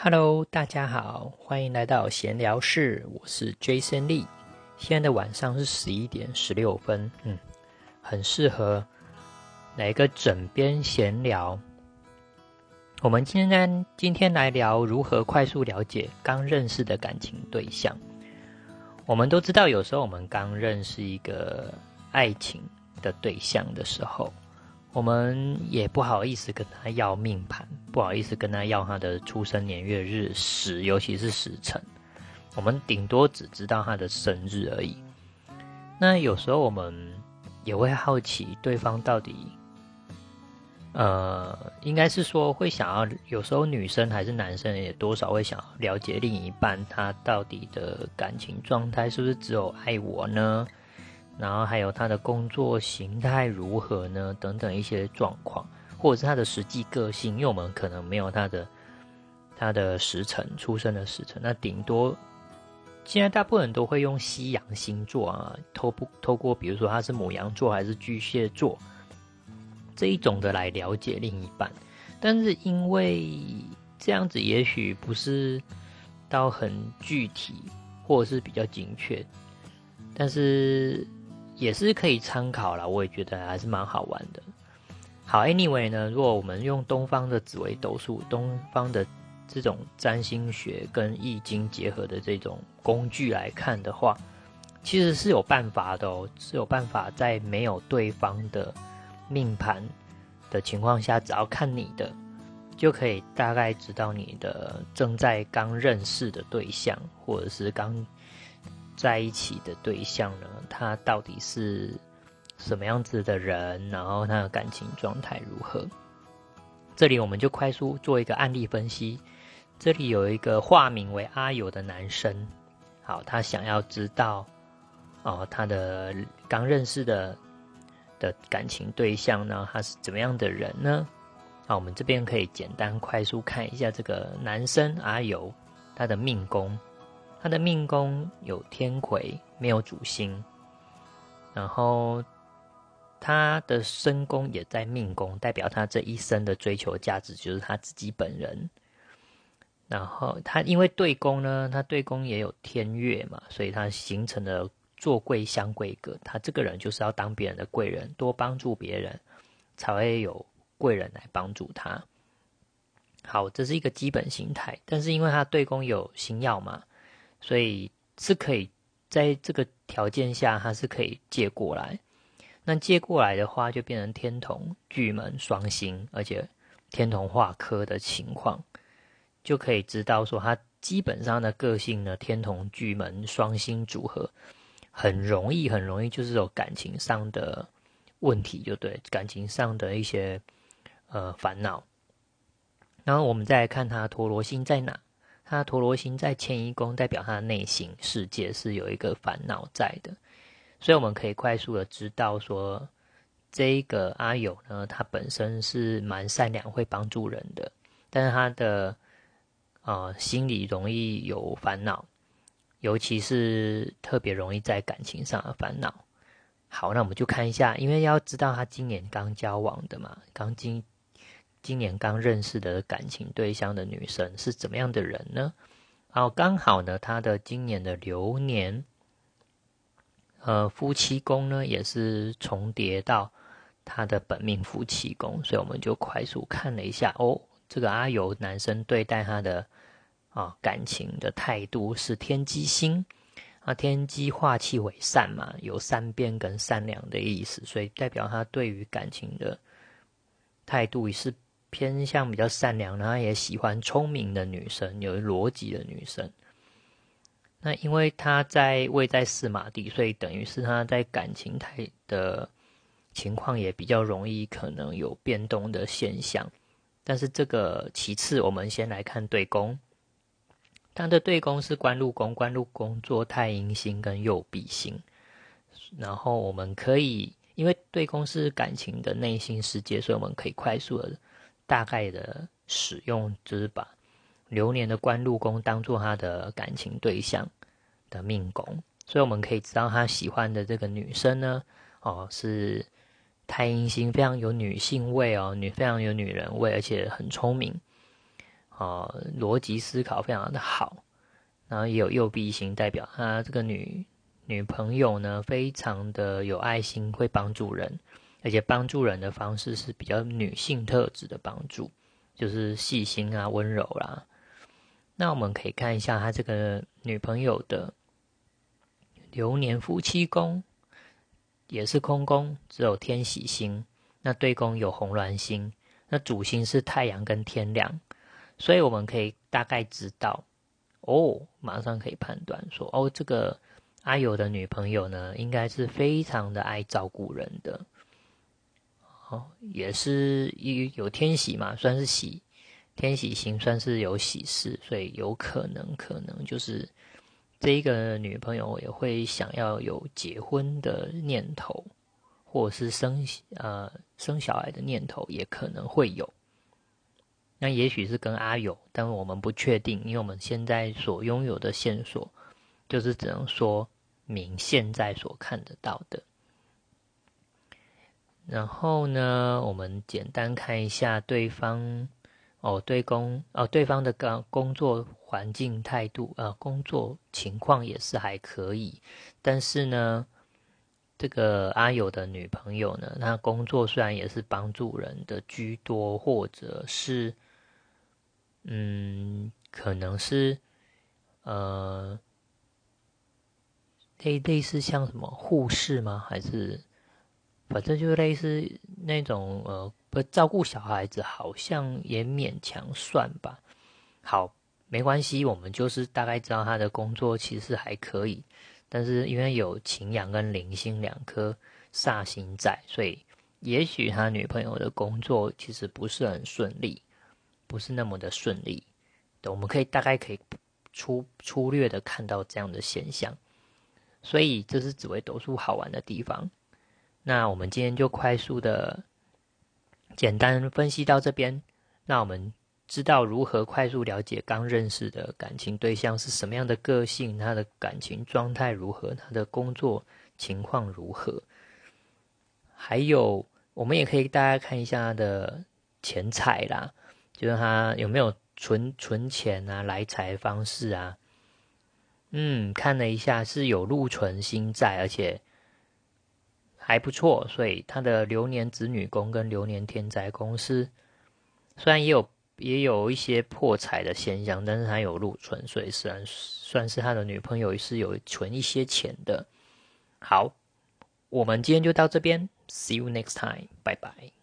Hello，大家好，欢迎来到闲聊室，我是 Jason Lee。现在的晚上是十一点十六分，嗯，很适合来个枕边闲聊。我们今天今天来聊如何快速了解刚认识的感情对象。我们都知道，有时候我们刚认识一个爱情的对象的时候。我们也不好意思跟他要命盘，不好意思跟他要他的出生年月日时，尤其是时辰。我们顶多只知道他的生日而已。那有时候我们也会好奇对方到底，呃，应该是说会想要，有时候女生还是男生也多少会想了解另一半他到底的感情状态，是不是只有爱我呢？然后还有他的工作形态如何呢？等等一些状况，或者是他的实际个性，因为我们可能没有他的他的时辰出生的时辰，那顶多现在大部分人都会用西洋星座啊，透不透过比如说他是母羊座还是巨蟹座这一种的来了解另一半，但是因为这样子也许不是到很具体或者是比较精确，但是。也是可以参考了，我也觉得还是蛮好玩的。好，Anyway 呢，如果我们用东方的紫微斗数、东方的这种占星学跟易经结合的这种工具来看的话，其实是有办法的哦，是有办法在没有对方的命盘的情况下，只要看你的，就可以大概知道你的正在刚认识的对象，或者是刚。在一起的对象呢，他到底是什么样子的人？然后他的感情状态如何？这里我们就快速做一个案例分析。这里有一个化名为阿友的男生，好，他想要知道哦，他的刚认识的的感情对象呢，他是怎么样的人呢？啊，我们这边可以简单快速看一下这个男生阿友他的命宫。他的命宫有天魁，没有主星，然后他的身宫也在命宫，代表他这一生的追求价值就是他自己本人。然后他因为对宫呢，他对宫也有天月嘛，所以他形成了做贵相贵格。他这个人就是要当别人的贵人，多帮助别人，才会有贵人来帮助他。好，这是一个基本形态。但是因为他对宫有星耀嘛。所以是可以在这个条件下，它是可以借过来。那借过来的话，就变成天同巨门双星，而且天同化科的情况，就可以知道说，他基本上的个性呢，天同巨门双星组合，很容易很容易就是有感情上的问题，就对感情上的一些呃烦恼。然后我们再来看他陀罗星在哪。他陀罗星在迁移宫，代表他的内心世界是有一个烦恼在的，所以我们可以快速的知道说，这个阿友呢，他本身是蛮善良，会帮助人的，但是他的呃心里容易有烦恼，尤其是特别容易在感情上的烦恼。好，那我们就看一下，因为要知道他今年刚交往的嘛，刚经。今年刚认识的感情对象的女生是怎么样的人呢？哦，刚好呢，她的今年的流年，呃，夫妻宫呢也是重叠到她的本命夫妻宫，所以我们就快速看了一下哦，这个阿尤男生对待她的啊感情的态度是天机星啊，天机化气为善嘛，有善变跟善良的意思，所以代表他对于感情的态度也是。偏向比较善良，然后也喜欢聪明的女生，有逻辑的女生。那因为他在位在四马地，所以等于是他在感情态的情况也比较容易可能有变动的现象。但是这个其次，我们先来看对宫。他的对宫是官禄宫，官禄宫做太阴星跟右弼星。然后我们可以，因为对宫是感情的内心世界，所以我们可以快速的。大概的使用就是把流年的官禄宫当做他的感情对象的命宫，所以我们可以知道他喜欢的这个女生呢，哦是太阴星，非常有女性味哦，女非常有女人味，而且很聪明，啊，逻辑思考非常的好，然后也有右臂星，代表他这个女女朋友呢，非常的有爱心，会帮助人，而且帮助人的方式是比较女性特质的帮助，就是细心啊、温柔啦。那我们可以看一下他这个女朋友的流年夫妻宫，也是空宫，只有天喜星，那对宫有红鸾星，那主星是太阳跟天梁。所以我们可以大概知道，哦，马上可以判断说，哦，这个阿友的女朋友呢，应该是非常的爱照顾人的，哦，也是有有天喜嘛，算是喜，天喜星算是有喜事，所以有可能可能就是这一个女朋友也会想要有结婚的念头，或者是生呃生小孩的念头，也可能会有。那也许是跟阿友，但我们不确定，因为我们现在所拥有的线索，就是只能说明现在所看得到的。然后呢，我们简单看一下对方，哦，对工，哦，对方的工工作环境态度，呃，工作情况也是还可以，但是呢，这个阿友的女朋友呢，她工作虽然也是帮助人的居多，或者是。嗯，可能是，呃，类类似像什么护士吗？还是，反正就类似那种呃，不照顾小孩子，好像也勉强算吧。好，没关系，我们就是大概知道他的工作其实还可以，但是因为有擎羊跟铃星两颗煞星在，所以也许他女朋友的工作其实不是很顺利。不是那么的顺利，对我们可以大概可以粗粗略的看到这样的现象，所以这是紫微斗数好玩的地方。那我们今天就快速的简单分析到这边。那我们知道如何快速了解刚认识的感情对象是什么样的个性，他的感情状态如何，他的工作情况如何，还有我们也可以大家看一下他的钱财啦。就是他有没有存存钱啊，来财方式啊？嗯，看了一下是有禄存心在，而且还不错，所以他的流年子女宫跟流年天灾宫是虽然也有也有一些破财的现象，但是他有禄存，所以虽然算是他的女朋友是有存一些钱的。好，我们今天就到这边，See you next time，拜拜。